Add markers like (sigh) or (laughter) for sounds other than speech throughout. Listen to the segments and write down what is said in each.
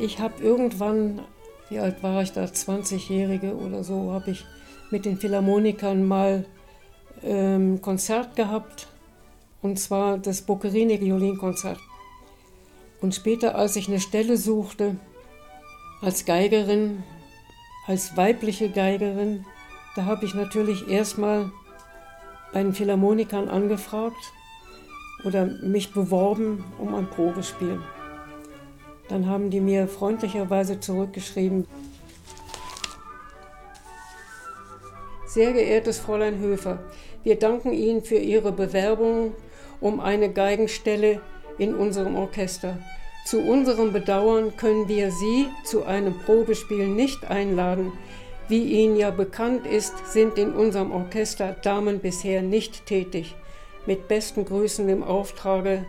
Ich habe irgendwann, wie alt war ich da, 20-Jährige oder so, habe ich mit den Philharmonikern mal ähm, Konzert gehabt. Und zwar das Boccherini-Violinkonzert. Und später, als ich eine Stelle suchte, als Geigerin, als weibliche Geigerin, da habe ich natürlich erstmal bei den Philharmonikern angefragt oder mich beworben um ein Probespiel. Dann haben die mir freundlicherweise zurückgeschrieben, Sehr geehrtes Fräulein Höfer, wir danken Ihnen für Ihre Bewerbung um eine Geigenstelle in unserem Orchester. Zu unserem Bedauern können wir Sie zu einem Probespiel nicht einladen. Wie Ihnen ja bekannt ist, sind in unserem Orchester Damen bisher nicht tätig. Mit besten Grüßen im Auftrage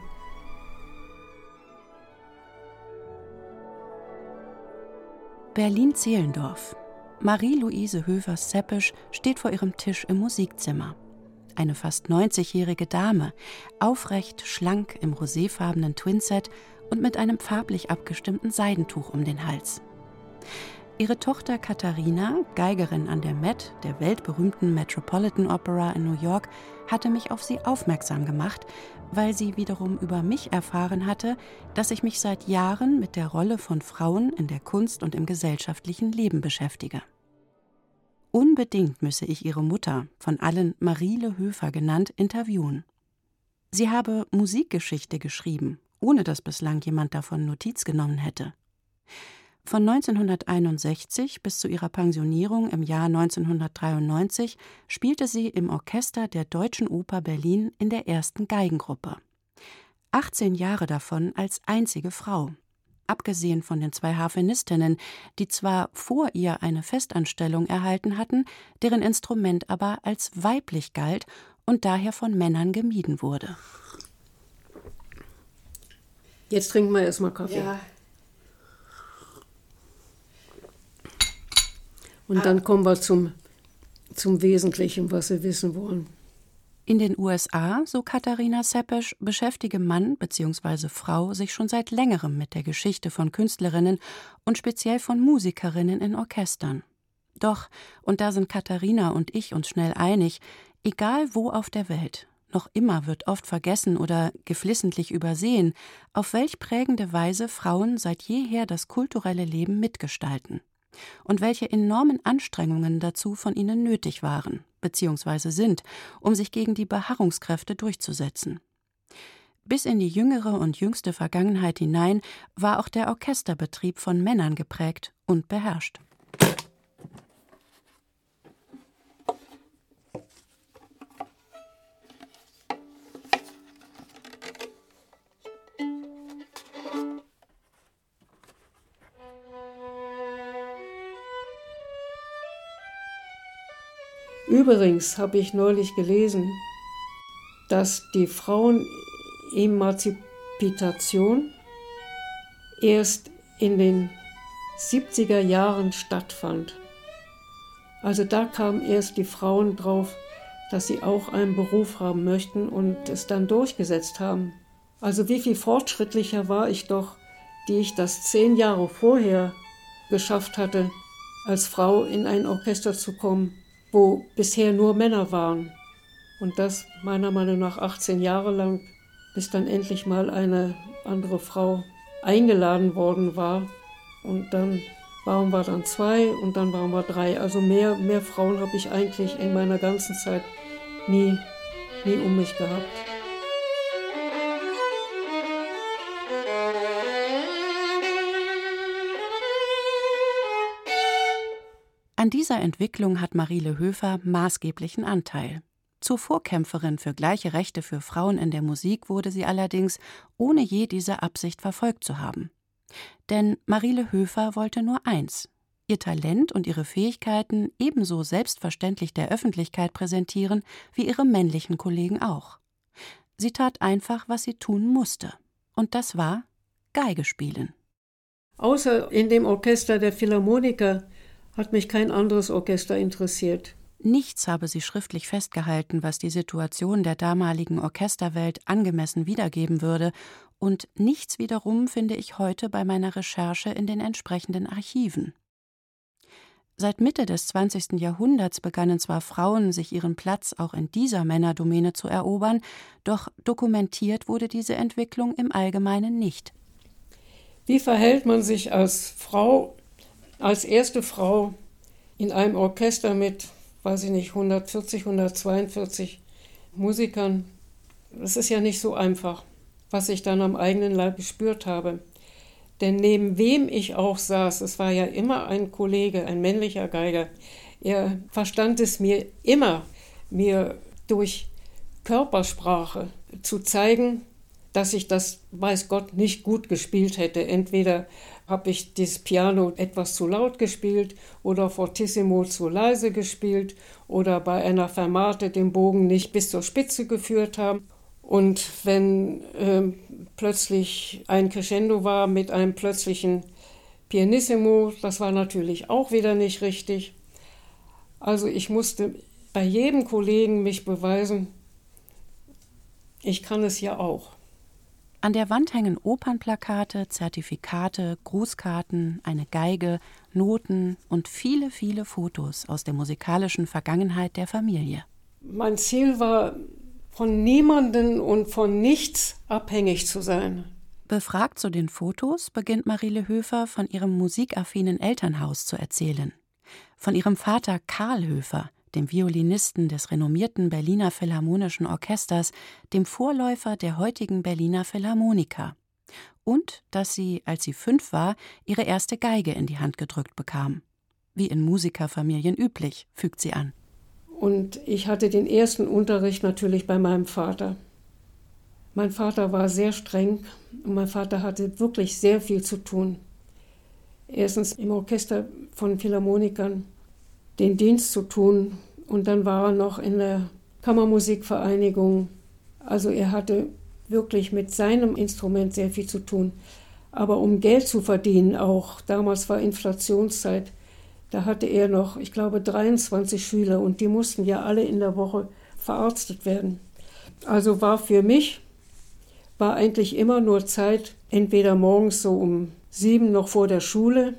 Berlin-Zehlendorf. Marie-Louise Höfers-Seppisch steht vor ihrem Tisch im Musikzimmer. Eine fast 90-jährige Dame, aufrecht, schlank im roséfarbenen Twinset und mit einem farblich abgestimmten Seidentuch um den Hals. Ihre Tochter Katharina, Geigerin an der Met, der weltberühmten Metropolitan Opera in New York, hatte mich auf sie aufmerksam gemacht, weil sie wiederum über mich erfahren hatte, dass ich mich seit Jahren mit der Rolle von Frauen in der Kunst und im gesellschaftlichen Leben beschäftige. Unbedingt müsse ich ihre Mutter, von allen Mariele Höfer genannt, interviewen. Sie habe Musikgeschichte geschrieben, ohne dass bislang jemand davon Notiz genommen hätte. Von 1961 bis zu ihrer Pensionierung im Jahr 1993 spielte sie im Orchester der Deutschen Oper Berlin in der ersten Geigengruppe. 18 Jahre davon als einzige Frau. Abgesehen von den zwei Harfenistinnen, die zwar vor ihr eine Festanstellung erhalten hatten, deren Instrument aber als weiblich galt und daher von Männern gemieden wurde. Jetzt trinken wir erstmal Kaffee. Ja. Und dann kommen wir zum, zum Wesentlichen, was Sie wissen wollen. In den USA, so Katharina Seppesch, beschäftige Mann bzw. Frau sich schon seit längerem mit der Geschichte von Künstlerinnen und speziell von Musikerinnen in Orchestern. Doch, und da sind Katharina und ich uns schnell einig, egal wo auf der Welt, noch immer wird oft vergessen oder geflissentlich übersehen, auf welch prägende Weise Frauen seit jeher das kulturelle Leben mitgestalten und welche enormen Anstrengungen dazu von ihnen nötig waren bzw. sind, um sich gegen die Beharrungskräfte durchzusetzen. Bis in die jüngere und jüngste Vergangenheit hinein war auch der Orchesterbetrieb von Männern geprägt und beherrscht. Übrigens habe ich neulich gelesen, dass die Frauenemanzipation erst in den 70er Jahren stattfand. Also da kamen erst die Frauen drauf, dass sie auch einen Beruf haben möchten und es dann durchgesetzt haben. Also wie viel fortschrittlicher war ich doch, die ich das zehn Jahre vorher geschafft hatte, als Frau in ein Orchester zu kommen wo bisher nur Männer waren. Und das meiner Meinung nach 18 Jahre lang, bis dann endlich mal eine andere Frau eingeladen worden war. Und dann waren wir dann zwei und dann waren wir drei. Also mehr, mehr Frauen habe ich eigentlich in meiner ganzen Zeit nie, nie um mich gehabt. An dieser Entwicklung hat Mariele Höfer maßgeblichen Anteil. Zur Vorkämpferin für gleiche Rechte für Frauen in der Musik wurde sie allerdings, ohne je diese Absicht verfolgt zu haben. Denn Mariele Höfer wollte nur eins: ihr Talent und ihre Fähigkeiten ebenso selbstverständlich der Öffentlichkeit präsentieren wie ihre männlichen Kollegen auch. Sie tat einfach, was sie tun musste. Und das war Geige spielen. Außer in dem Orchester der Philharmoniker hat mich kein anderes Orchester interessiert. Nichts habe sie schriftlich festgehalten, was die Situation der damaligen Orchesterwelt angemessen wiedergeben würde, und nichts wiederum finde ich heute bei meiner Recherche in den entsprechenden Archiven. Seit Mitte des 20. Jahrhunderts begannen zwar Frauen, sich ihren Platz auch in dieser Männerdomäne zu erobern, doch dokumentiert wurde diese Entwicklung im Allgemeinen nicht. Wie verhält man sich als Frau, als erste Frau in einem Orchester mit, weiß ich nicht, 140, 142 Musikern? Das ist ja nicht so einfach, was ich dann am eigenen Leib gespürt habe. Denn neben wem ich auch saß, es war ja immer ein Kollege, ein männlicher Geiger, er verstand es mir immer, mir durch Körpersprache zu zeigen, dass ich das, weiß Gott, nicht gut gespielt hätte. Entweder habe ich das Piano etwas zu laut gespielt oder fortissimo zu leise gespielt oder bei einer Fermate den Bogen nicht bis zur Spitze geführt haben. Und wenn äh, plötzlich ein Crescendo war mit einem plötzlichen Pianissimo, das war natürlich auch wieder nicht richtig. Also ich musste bei jedem Kollegen mich beweisen, ich kann es ja auch. An der Wand hängen Opernplakate, Zertifikate, Grußkarten, eine Geige, Noten und viele, viele Fotos aus der musikalischen Vergangenheit der Familie. Mein Ziel war, von niemanden und von nichts abhängig zu sein. Befragt zu den Fotos beginnt Marile Höfer von ihrem musikaffinen Elternhaus zu erzählen. Von ihrem Vater Karl Höfer, dem Violinisten des renommierten Berliner Philharmonischen Orchesters, dem Vorläufer der heutigen Berliner Philharmoniker. Und dass sie, als sie fünf war, ihre erste Geige in die Hand gedrückt bekam. Wie in Musikerfamilien üblich, fügt sie an. Und ich hatte den ersten Unterricht natürlich bei meinem Vater. Mein Vater war sehr streng und mein Vater hatte wirklich sehr viel zu tun. Erstens im Orchester von Philharmonikern den Dienst zu tun und dann war er noch in der Kammermusikvereinigung. Also er hatte wirklich mit seinem Instrument sehr viel zu tun. Aber um Geld zu verdienen auch, damals war Inflationszeit, da hatte er noch, ich glaube, 23 Schüler und die mussten ja alle in der Woche verarztet werden. Also war für mich, war eigentlich immer nur Zeit, entweder morgens so um sieben noch vor der Schule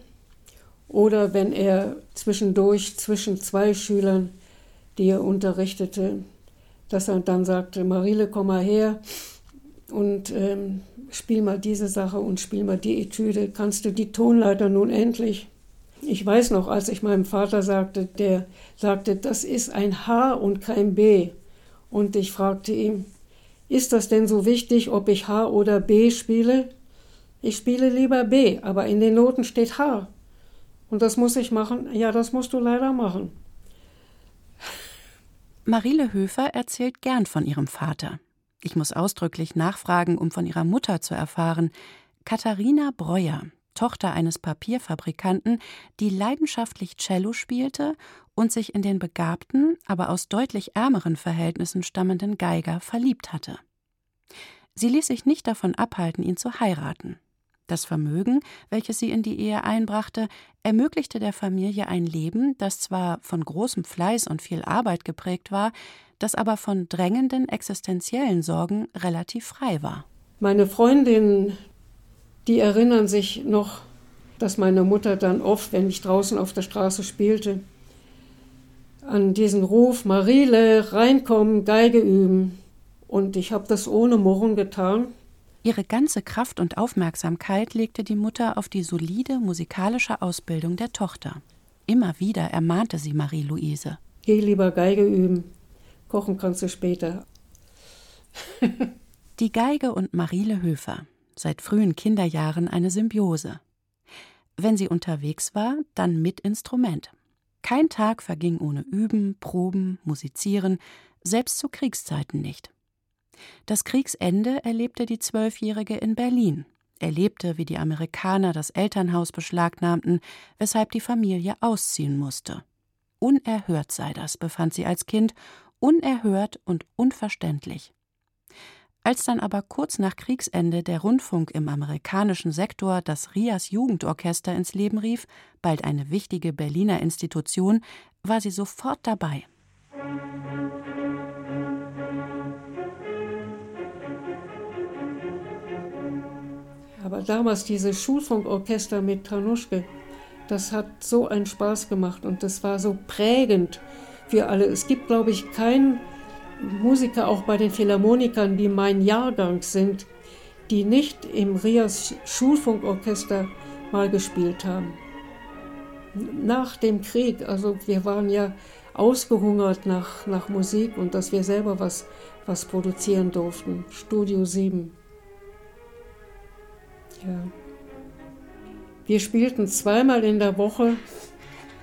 oder wenn er zwischendurch zwischen zwei Schülern, die er unterrichtete, dass er dann sagte, Marile, komm mal her und ähm, spiel mal diese Sache und spiel mal die Etüde. Kannst du die Tonleiter nun endlich? Ich weiß noch, als ich meinem Vater sagte, der sagte, das ist ein H und kein B. Und ich fragte ihn, ist das denn so wichtig, ob ich H oder B spiele? Ich spiele lieber B, aber in den Noten steht H. Und das muss ich machen? Ja, das musst du leider machen. Marile Höfer erzählt gern von ihrem Vater. Ich muss ausdrücklich nachfragen, um von ihrer Mutter zu erfahren. Katharina Breuer, Tochter eines Papierfabrikanten, die leidenschaftlich Cello spielte und sich in den begabten, aber aus deutlich ärmeren Verhältnissen stammenden Geiger verliebt hatte. Sie ließ sich nicht davon abhalten, ihn zu heiraten. Das Vermögen, welches sie in die Ehe einbrachte, ermöglichte der Familie ein Leben, das zwar von großem Fleiß und viel Arbeit geprägt war, das aber von drängenden existenziellen Sorgen relativ frei war. Meine Freundin die erinnern sich noch, dass meine Mutter dann oft, wenn ich draußen auf der Straße spielte, an diesen Ruf, Marile, reinkommen, Geige üben. Und ich habe das ohne Murren getan. Ihre ganze Kraft und Aufmerksamkeit legte die Mutter auf die solide musikalische Ausbildung der Tochter. Immer wieder ermahnte sie Marie-Louise. Geh lieber Geige üben, kochen kannst du später. (laughs) die Geige und Marile Höfer seit frühen Kinderjahren eine Symbiose. Wenn sie unterwegs war, dann mit Instrument. Kein Tag verging ohne Üben, Proben, Musizieren, selbst zu Kriegszeiten nicht. Das Kriegsende erlebte die Zwölfjährige in Berlin, erlebte, wie die Amerikaner das Elternhaus beschlagnahmten, weshalb die Familie ausziehen musste. Unerhört sei das, befand sie als Kind, unerhört und unverständlich. Als dann aber kurz nach Kriegsende der Rundfunk im amerikanischen Sektor das Rias Jugendorchester ins Leben rief, bald eine wichtige Berliner Institution, war sie sofort dabei. Aber damals dieses Schulfunkorchester mit Tranuschke, das hat so einen Spaß gemacht und das war so prägend für alle. Es gibt, glaube ich, keinen Musiker, auch bei den Philharmonikern, die mein Jahrgang sind, die nicht im Rias Schulfunkorchester mal gespielt haben. Nach dem Krieg, also wir waren ja ausgehungert nach, nach Musik und dass wir selber was, was produzieren durften. Studio 7. Ja. Wir spielten zweimal in der Woche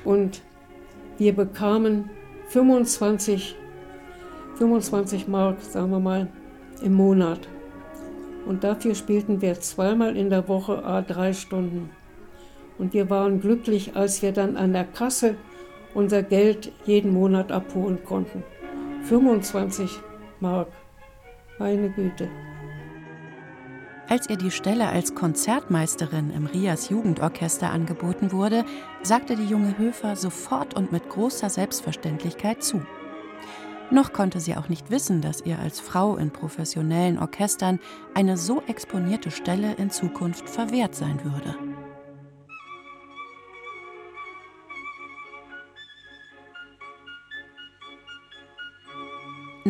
und wir bekamen 25, 25 Mark, sagen wir mal, im Monat. Und dafür spielten wir zweimal in der Woche a drei Stunden. Und wir waren glücklich, als wir dann an der Kasse unser Geld jeden Monat abholen konnten. 25 Mark. Meine Güte. Als ihr die Stelle als Konzertmeisterin im Rias Jugendorchester angeboten wurde, sagte die junge Höfer sofort und mit großer Selbstverständlichkeit zu. Noch konnte sie auch nicht wissen, dass ihr als Frau in professionellen Orchestern eine so exponierte Stelle in Zukunft verwehrt sein würde.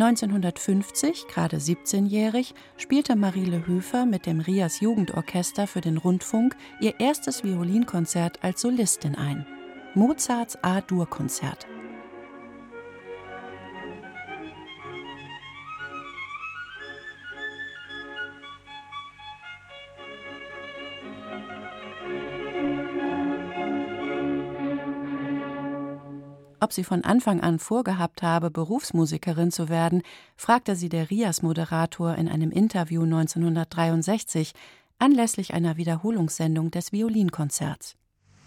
1950, gerade 17-jährig, spielte Mariele Höfer mit dem Rias Jugendorchester für den Rundfunk ihr erstes Violinkonzert als Solistin ein. Mozarts A-Dur-Konzert. Ob sie von Anfang an vorgehabt habe, Berufsmusikerin zu werden, fragte sie der Rias-Moderator in einem Interview 1963 anlässlich einer Wiederholungssendung des Violinkonzerts.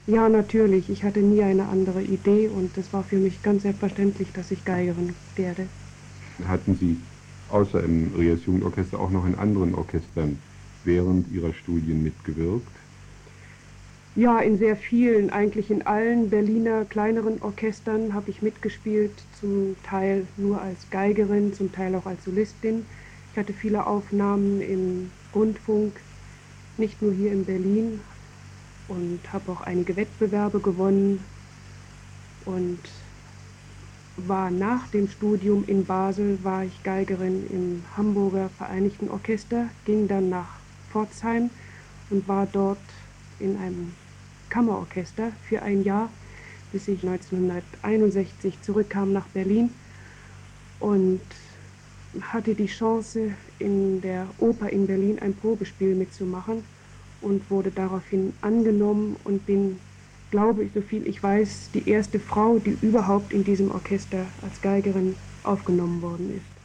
Ja, natürlich. Ich hatte nie eine andere Idee und es war für mich ganz selbstverständlich, dass ich Geigerin werde. Hatten Sie außer im Rias Jugendorchester auch noch in anderen Orchestern während Ihrer Studien mitgewirkt? Ja, in sehr vielen, eigentlich in allen Berliner kleineren Orchestern habe ich mitgespielt, zum Teil nur als Geigerin, zum Teil auch als Solistin. Ich hatte viele Aufnahmen im Rundfunk, nicht nur hier in Berlin und habe auch einige Wettbewerbe gewonnen und war nach dem Studium in Basel, war ich Geigerin im Hamburger Vereinigten Orchester, ging dann nach Pforzheim und war dort in einem Kammerorchester für ein Jahr, bis ich 1961 zurückkam nach Berlin und hatte die Chance, in der Oper in Berlin ein Probespiel mitzumachen und wurde daraufhin angenommen und bin, glaube ich, so viel ich weiß, die erste Frau, die überhaupt in diesem Orchester als Geigerin aufgenommen worden ist.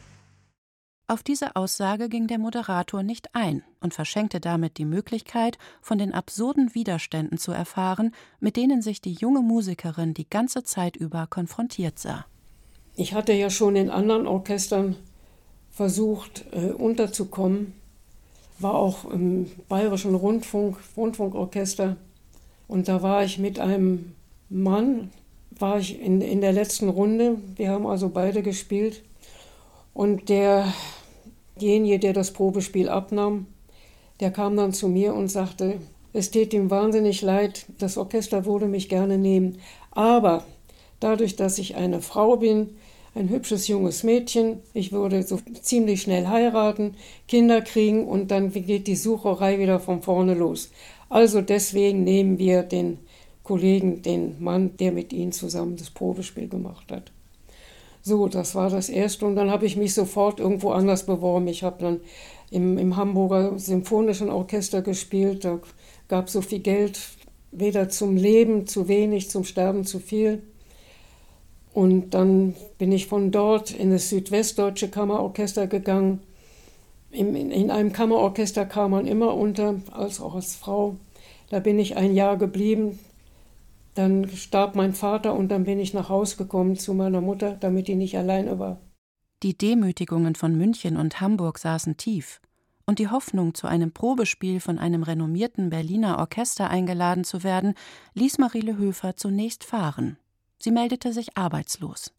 Auf diese Aussage ging der Moderator nicht ein und verschenkte damit die Möglichkeit, von den absurden Widerständen zu erfahren, mit denen sich die junge Musikerin die ganze Zeit über konfrontiert sah. Ich hatte ja schon in anderen Orchestern versucht, äh, unterzukommen, war auch im Bayerischen Rundfunk, Rundfunkorchester. Und da war ich mit einem Mann, war ich in, in der letzten Runde. Wir haben also beide gespielt. Und der derjenige, der das Probespiel abnahm, der kam dann zu mir und sagte, es tät ihm wahnsinnig leid, das Orchester würde mich gerne nehmen, aber dadurch, dass ich eine Frau bin, ein hübsches junges Mädchen, ich würde so ziemlich schnell heiraten, Kinder kriegen und dann geht die Sucherei wieder von vorne los. Also deswegen nehmen wir den Kollegen, den Mann, der mit Ihnen zusammen das Probespiel gemacht hat. So, das war das Erste. Und dann habe ich mich sofort irgendwo anders beworben. Ich habe dann im, im Hamburger Symphonischen Orchester gespielt. Da gab es so viel Geld, weder zum Leben zu wenig, zum Sterben zu viel. Und dann bin ich von dort in das Südwestdeutsche Kammerorchester gegangen. In, in, in einem Kammerorchester kam man immer unter, als auch als Frau. Da bin ich ein Jahr geblieben. Dann starb mein Vater und dann bin ich nach Hause gekommen zu meiner Mutter, damit die nicht alleine war. Die Demütigungen von München und Hamburg saßen tief, und die Hoffnung, zu einem Probespiel von einem renommierten Berliner Orchester eingeladen zu werden, ließ Marile Höfer zunächst fahren. Sie meldete sich arbeitslos.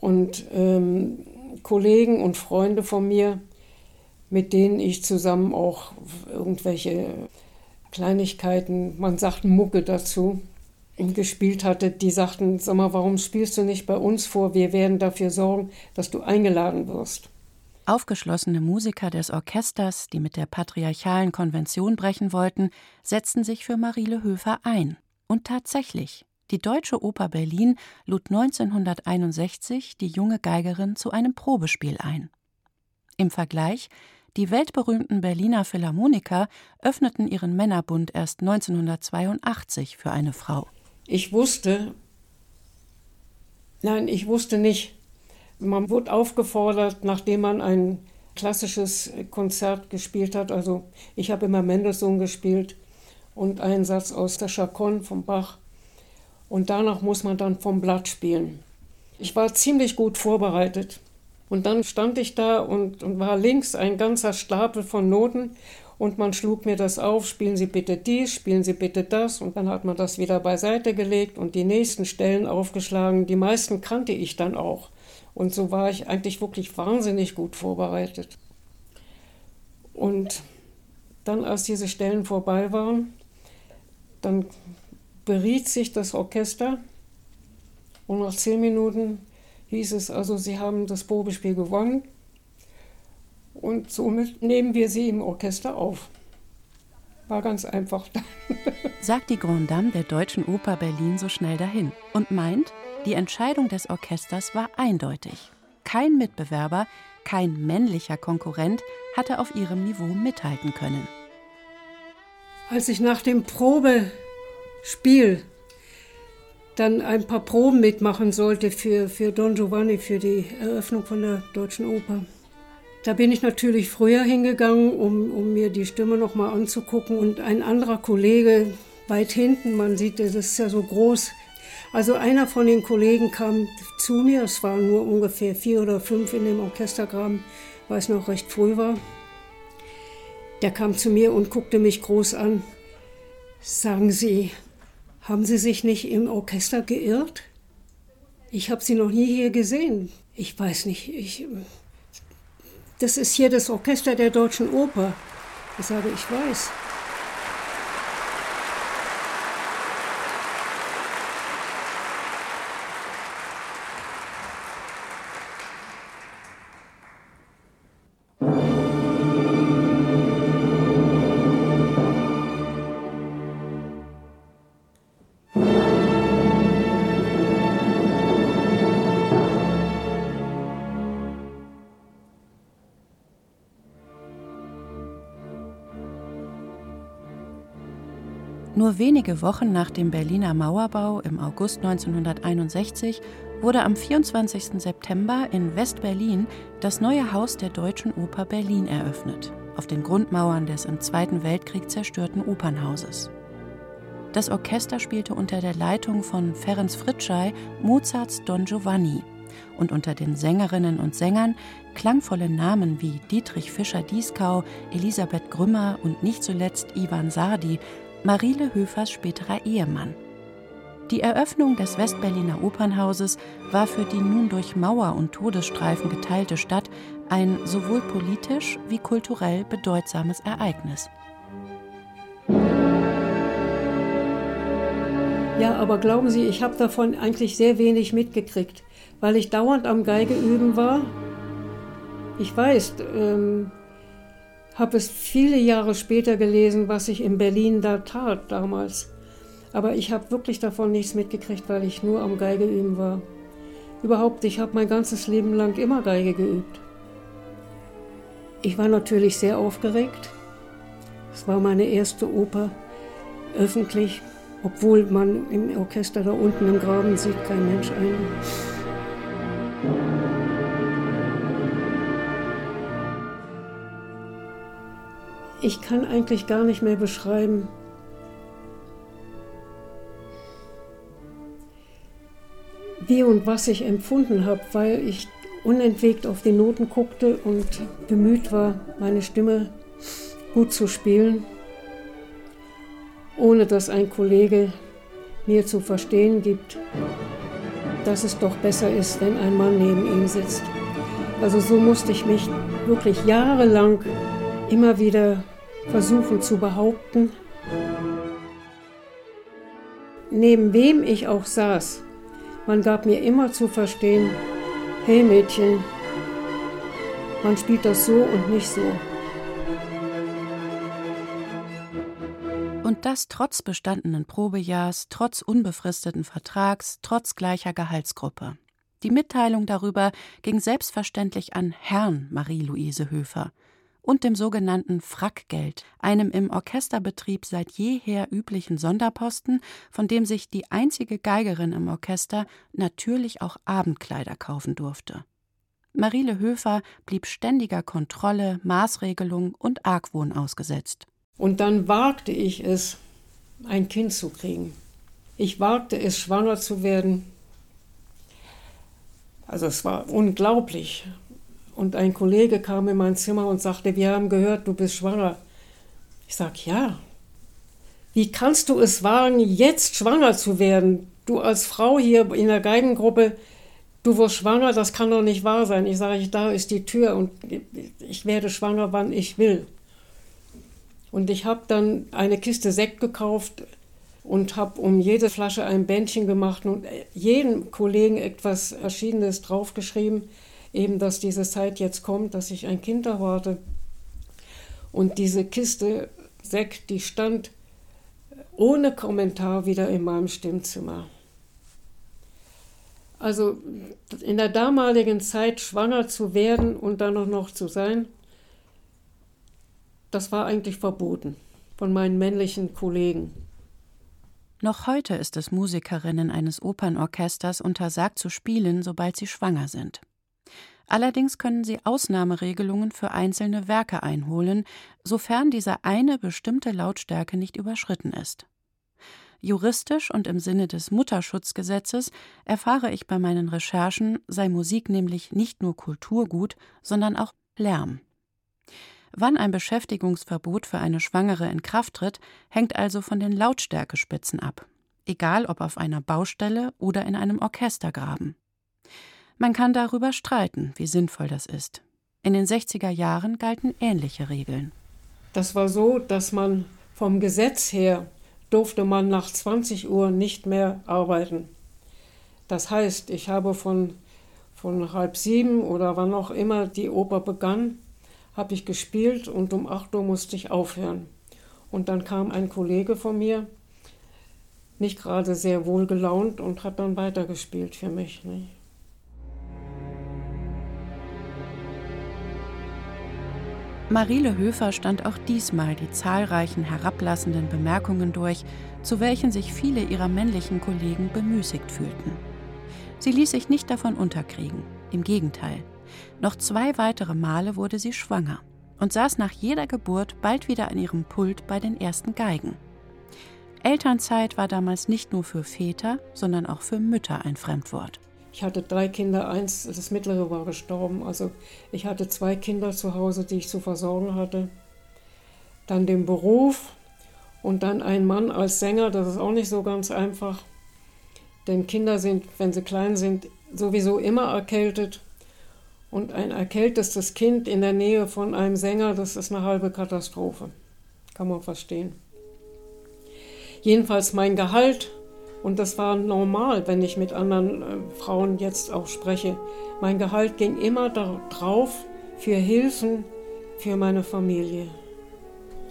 Und ähm, Kollegen und Freunde von mir, mit denen ich zusammen auch irgendwelche Kleinigkeiten, man sagt Mucke dazu, gespielt hatte, die sagten, sag mal, warum spielst du nicht bei uns vor? Wir werden dafür sorgen, dass du eingeladen wirst. Aufgeschlossene Musiker des Orchesters, die mit der patriarchalen Konvention brechen wollten, setzten sich für Marile Höfer ein. Und tatsächlich, die Deutsche Oper Berlin lud 1961 die junge Geigerin zu einem Probespiel ein. Im Vergleich, die weltberühmten Berliner Philharmoniker öffneten ihren Männerbund erst 1982 für eine Frau. Ich wusste, nein, ich wusste nicht. Man wurde aufgefordert, nachdem man ein klassisches Konzert gespielt hat. Also ich habe immer Mendelssohn gespielt und einen Satz aus der Chaconne vom Bach. Und danach muss man dann vom Blatt spielen. Ich war ziemlich gut vorbereitet. Und dann stand ich da und, und war links ein ganzer Stapel von Noten und man schlug mir das auf, spielen Sie bitte dies, spielen Sie bitte das und dann hat man das wieder beiseite gelegt und die nächsten Stellen aufgeschlagen. Die meisten kannte ich dann auch und so war ich eigentlich wirklich wahnsinnig gut vorbereitet. Und dann, als diese Stellen vorbei waren, dann beriet sich das Orchester und nach zehn Minuten hieß es also, sie haben das Probespiel gewonnen und somit nehmen wir sie im Orchester auf. War ganz einfach. (laughs) Sagt die Grand Dame der Deutschen Oper Berlin so schnell dahin und meint, die Entscheidung des Orchesters war eindeutig. Kein Mitbewerber, kein männlicher Konkurrent hatte auf ihrem Niveau mithalten können. Als ich nach dem Probespiel dann ein paar Proben mitmachen sollte für, für Don Giovanni, für die Eröffnung von der Deutschen Oper, da bin ich natürlich früher hingegangen, um, um mir die Stimme nochmal anzugucken. Und ein anderer Kollege weit hinten, man sieht, das ist ja so groß. Also einer von den Kollegen kam zu mir, es waren nur ungefähr vier oder fünf in dem Orchestergraben, weil es noch recht früh war. Der kam zu mir und guckte mich groß an. Sagen Sie, haben Sie sich nicht im Orchester geirrt? Ich habe Sie noch nie hier gesehen. Ich weiß nicht, ich, das ist hier das Orchester der Deutschen Oper. Ich sage, ich weiß. Nur wenige Wochen nach dem Berliner Mauerbau im August 1961 wurde am 24. September in West-Berlin das neue Haus der Deutschen Oper Berlin eröffnet, auf den Grundmauern des im Zweiten Weltkrieg zerstörten Opernhauses. Das Orchester spielte unter der Leitung von Ferenc Fritschei Mozarts Don Giovanni und unter den Sängerinnen und Sängern klangvolle Namen wie Dietrich Fischer-Dieskau, Elisabeth Grümmer und nicht zuletzt Ivan Sardi Marile Höfers späterer Ehemann. Die Eröffnung des Westberliner Opernhauses war für die nun durch Mauer und Todesstreifen geteilte Stadt ein sowohl politisch wie kulturell bedeutsames Ereignis. Ja, aber glauben Sie, ich habe davon eigentlich sehr wenig mitgekriegt, weil ich dauernd am Geige üben war. Ich weiß, ähm, habe es viele Jahre später gelesen, was ich in Berlin da tat damals. Aber ich habe wirklich davon nichts mitgekriegt, weil ich nur am Geige üben war. Überhaupt, ich habe mein ganzes Leben lang immer Geige geübt. Ich war natürlich sehr aufgeregt. Es war meine erste Oper öffentlich, obwohl man im Orchester da unten im Graben sieht kein Mensch ein. Ich kann eigentlich gar nicht mehr beschreiben, wie und was ich empfunden habe, weil ich unentwegt auf die Noten guckte und bemüht war, meine Stimme gut zu spielen, ohne dass ein Kollege mir zu verstehen gibt, dass es doch besser ist, wenn ein Mann neben ihm sitzt. Also so musste ich mich wirklich jahrelang immer wieder versuchen zu behaupten, neben wem ich auch saß, man gab mir immer zu verstehen, hey Mädchen, man spielt das so und nicht so. Und das trotz bestandenen Probejahrs, trotz unbefristeten Vertrags, trotz gleicher Gehaltsgruppe. Die Mitteilung darüber ging selbstverständlich an Herrn Marie-Louise Höfer und dem sogenannten Frackgeld, einem im Orchesterbetrieb seit jeher üblichen Sonderposten, von dem sich die einzige Geigerin im Orchester natürlich auch Abendkleider kaufen durfte. Mariele Höfer blieb ständiger Kontrolle, Maßregelung und Argwohn ausgesetzt. Und dann wagte ich es, ein Kind zu kriegen. Ich wagte es, schwanger zu werden. Also es war unglaublich. Und ein Kollege kam in mein Zimmer und sagte, wir haben gehört, du bist schwanger. Ich sage, ja. Wie kannst du es wagen, jetzt schwanger zu werden? Du als Frau hier in der Geigengruppe, du wirst schwanger, das kann doch nicht wahr sein. Ich sage, da ist die Tür und ich werde schwanger, wann ich will. Und ich habe dann eine Kiste Sekt gekauft und habe um jede Flasche ein Bändchen gemacht und jedem Kollegen etwas Erschienenes draufgeschrieben, eben dass diese Zeit jetzt kommt, dass ich ein Kind erwarte. Und diese Kiste Sekt, die stand ohne Kommentar wieder in meinem Stimmzimmer. Also in der damaligen Zeit schwanger zu werden und dann auch noch zu sein, das war eigentlich verboten von meinen männlichen Kollegen. Noch heute ist es Musikerinnen eines Opernorchesters untersagt zu spielen, sobald sie schwanger sind. Allerdings können sie Ausnahmeregelungen für einzelne Werke einholen, sofern diese eine bestimmte Lautstärke nicht überschritten ist. Juristisch und im Sinne des Mutterschutzgesetzes erfahre ich bei meinen Recherchen, sei Musik nämlich nicht nur Kulturgut, sondern auch Lärm. Wann ein Beschäftigungsverbot für eine Schwangere in Kraft tritt, hängt also von den Lautstärkespitzen ab, egal ob auf einer Baustelle oder in einem Orchestergraben. Man kann darüber streiten, wie sinnvoll das ist. In den 60er Jahren galten ähnliche Regeln. Das war so, dass man vom Gesetz her durfte man nach 20 Uhr nicht mehr arbeiten. Das heißt, ich habe von, von halb sieben oder wann auch immer die Oper begann, habe ich gespielt und um 8 Uhr musste ich aufhören. Und dann kam ein Kollege von mir, nicht gerade sehr wohl gelaunt und hat dann weitergespielt für mich. Nicht? Marile Höfer stand auch diesmal die zahlreichen herablassenden Bemerkungen durch, zu welchen sich viele ihrer männlichen Kollegen bemüßigt fühlten. Sie ließ sich nicht davon unterkriegen, im Gegenteil. Noch zwei weitere Male wurde sie schwanger und saß nach jeder Geburt bald wieder an ihrem Pult bei den ersten Geigen. Elternzeit war damals nicht nur für Väter, sondern auch für Mütter ein Fremdwort. Ich hatte drei Kinder, eins, das mittlere war gestorben. Also ich hatte zwei Kinder zu Hause, die ich zu versorgen hatte. Dann den Beruf und dann ein Mann als Sänger, das ist auch nicht so ganz einfach. Denn Kinder sind, wenn sie klein sind, sowieso immer erkältet. Und ein erkältetes Kind in der Nähe von einem Sänger, das ist eine halbe Katastrophe. Kann man verstehen. Jedenfalls mein Gehalt und das war normal, wenn ich mit anderen äh, Frauen jetzt auch spreche. Mein Gehalt ging immer darauf für Hilfen für meine Familie.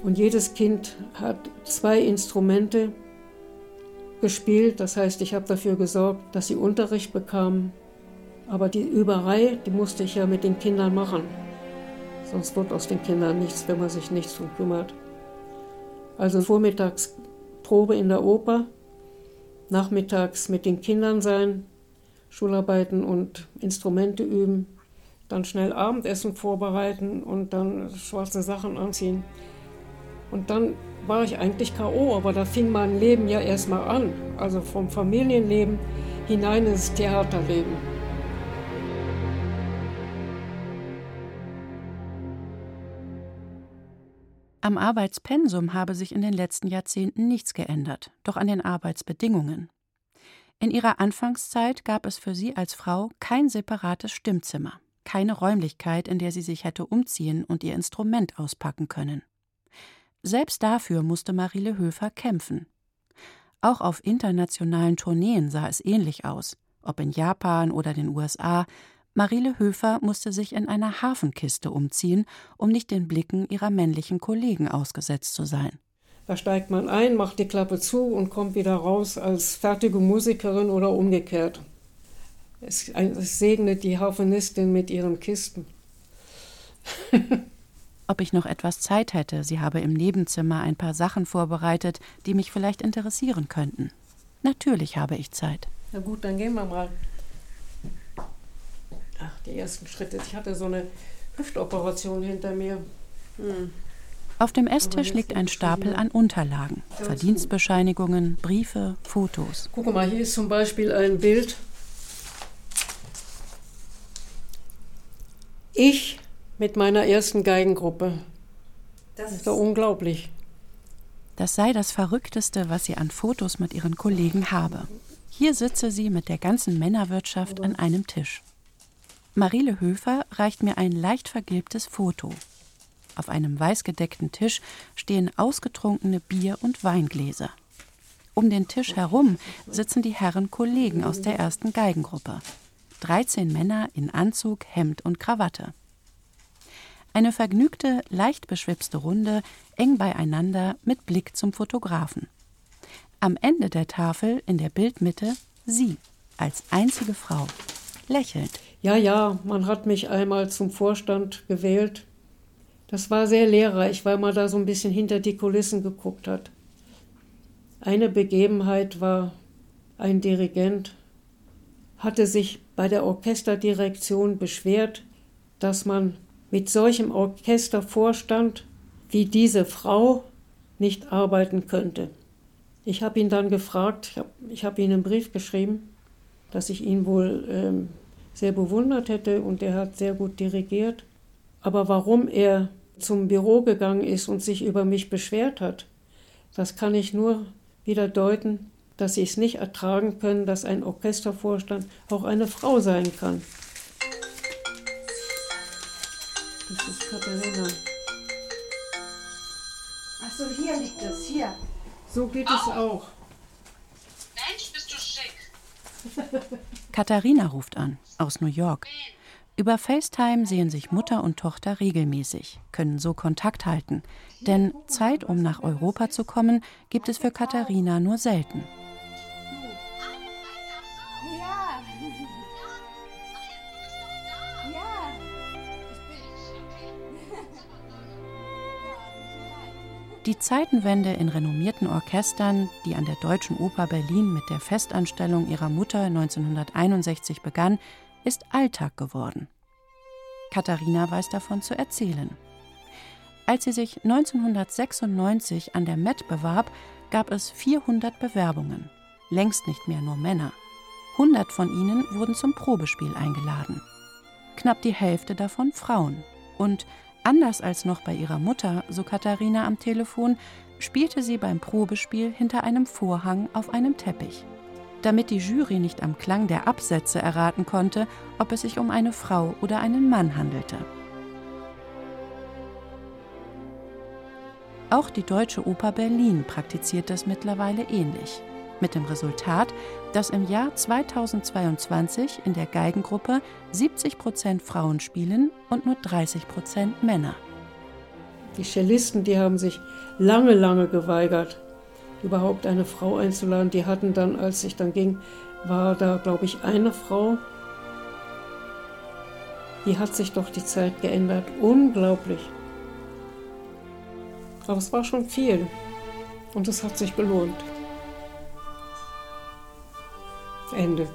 Und jedes Kind hat zwei Instrumente gespielt. Das heißt, ich habe dafür gesorgt, dass sie Unterricht bekamen. Aber die Überei, die musste ich ja mit den Kindern machen. Sonst wird aus den Kindern nichts, wenn man sich nichts drum kümmert. Also vormittags Probe in der Oper, nachmittags mit den Kindern sein, Schularbeiten und Instrumente üben, dann schnell Abendessen vorbereiten und dann schwarze Sachen anziehen. Und dann war ich eigentlich K.O., aber da fing mein Leben ja erstmal an. Also vom Familienleben hinein ins Theaterleben. Am Arbeitspensum habe sich in den letzten Jahrzehnten nichts geändert, doch an den Arbeitsbedingungen. In ihrer Anfangszeit gab es für sie als Frau kein separates Stimmzimmer, keine Räumlichkeit, in der sie sich hätte umziehen und ihr Instrument auspacken können. Selbst dafür musste Marile Höfer kämpfen. Auch auf internationalen Tourneen sah es ähnlich aus, ob in Japan oder den USA. Marile Höfer musste sich in einer Hafenkiste umziehen, um nicht den Blicken ihrer männlichen Kollegen ausgesetzt zu sein. Da steigt man ein, macht die Klappe zu und kommt wieder raus als fertige Musikerin oder umgekehrt. Es, es segnet die Hafenistin mit ihren Kisten. (laughs) Ob ich noch etwas Zeit hätte, sie habe im Nebenzimmer ein paar Sachen vorbereitet, die mich vielleicht interessieren könnten. Natürlich habe ich Zeit. Na gut, dann gehen wir mal. Ach, die ersten Schritte. Ich hatte so eine Hüftoperation hinter mir. Hm. Auf dem Esstisch liegt ein Stapel an Unterlagen, Verdienstbescheinigungen, Briefe, Fotos. Guck mal, hier ist zum Beispiel ein Bild. Ich mit meiner ersten Geigengruppe. Das ist doch unglaublich. Das sei das Verrückteste, was sie an Fotos mit ihren Kollegen habe. Hier sitze sie mit der ganzen Männerwirtschaft an einem Tisch. Marile Höfer reicht mir ein leicht vergilbtes Foto. Auf einem weißgedeckten Tisch stehen ausgetrunkene Bier- und Weingläser. Um den Tisch herum sitzen die Herren Kollegen aus der ersten Geigengruppe. 13 Männer in Anzug, Hemd und Krawatte. Eine vergnügte, leicht beschwipste Runde, eng beieinander mit Blick zum Fotografen. Am Ende der Tafel in der Bildmitte sie als einzige Frau, lächelnd. Ja, ja, man hat mich einmal zum Vorstand gewählt das war sehr lehrreich, weil man da so ein bisschen hinter die Kulissen geguckt hat. Eine Begebenheit war, ein Dirigent hatte sich bei der Orchesterdirektion beschwert, dass man mit solchem Orchestervorstand wie diese Frau nicht arbeiten könnte. Ich habe ihn dann gefragt, ich habe hab ihm einen Brief geschrieben, dass ich ihn wohl ähm, sehr bewundert hätte und er hat sehr gut dirigiert. Aber warum er zum Büro gegangen ist und sich über mich beschwert hat, das kann ich nur wieder deuten, dass sie es nicht ertragen können, dass ein Orchestervorstand auch eine Frau sein kann. Das ist Katharina. Achso, hier liegt es, hier. So geht es auch. Mensch, bist du schick. Katharina ruft an, aus New York. Über FaceTime sehen sich Mutter und Tochter regelmäßig, können so Kontakt halten. Denn Zeit, um nach Europa zu kommen, gibt es für Katharina nur selten. Die Zeitenwende in renommierten Orchestern, die an der Deutschen Oper Berlin mit der Festanstellung ihrer Mutter 1961 begann, ist Alltag geworden. Katharina weiß davon zu erzählen. Als sie sich 1996 an der Met bewarb, gab es 400 Bewerbungen, längst nicht mehr nur Männer. 100 von ihnen wurden zum Probespiel eingeladen. Knapp die Hälfte davon Frauen. Und anders als noch bei ihrer Mutter, so Katharina am Telefon, spielte sie beim Probespiel hinter einem Vorhang auf einem Teppich damit die Jury nicht am Klang der Absätze erraten konnte, ob es sich um eine Frau oder einen Mann handelte. Auch die Deutsche Oper Berlin praktiziert das mittlerweile ähnlich. Mit dem Resultat, dass im Jahr 2022 in der Geigengruppe 70 Prozent Frauen spielen und nur 30 Prozent Männer. Die Cellisten, die haben sich lange, lange geweigert, überhaupt eine Frau einzuladen. Die hatten dann, als ich dann ging, war da, glaube ich, eine Frau. Wie hat sich doch die Zeit geändert. Unglaublich. Aber es war schon viel. Und es hat sich gelohnt. Ende.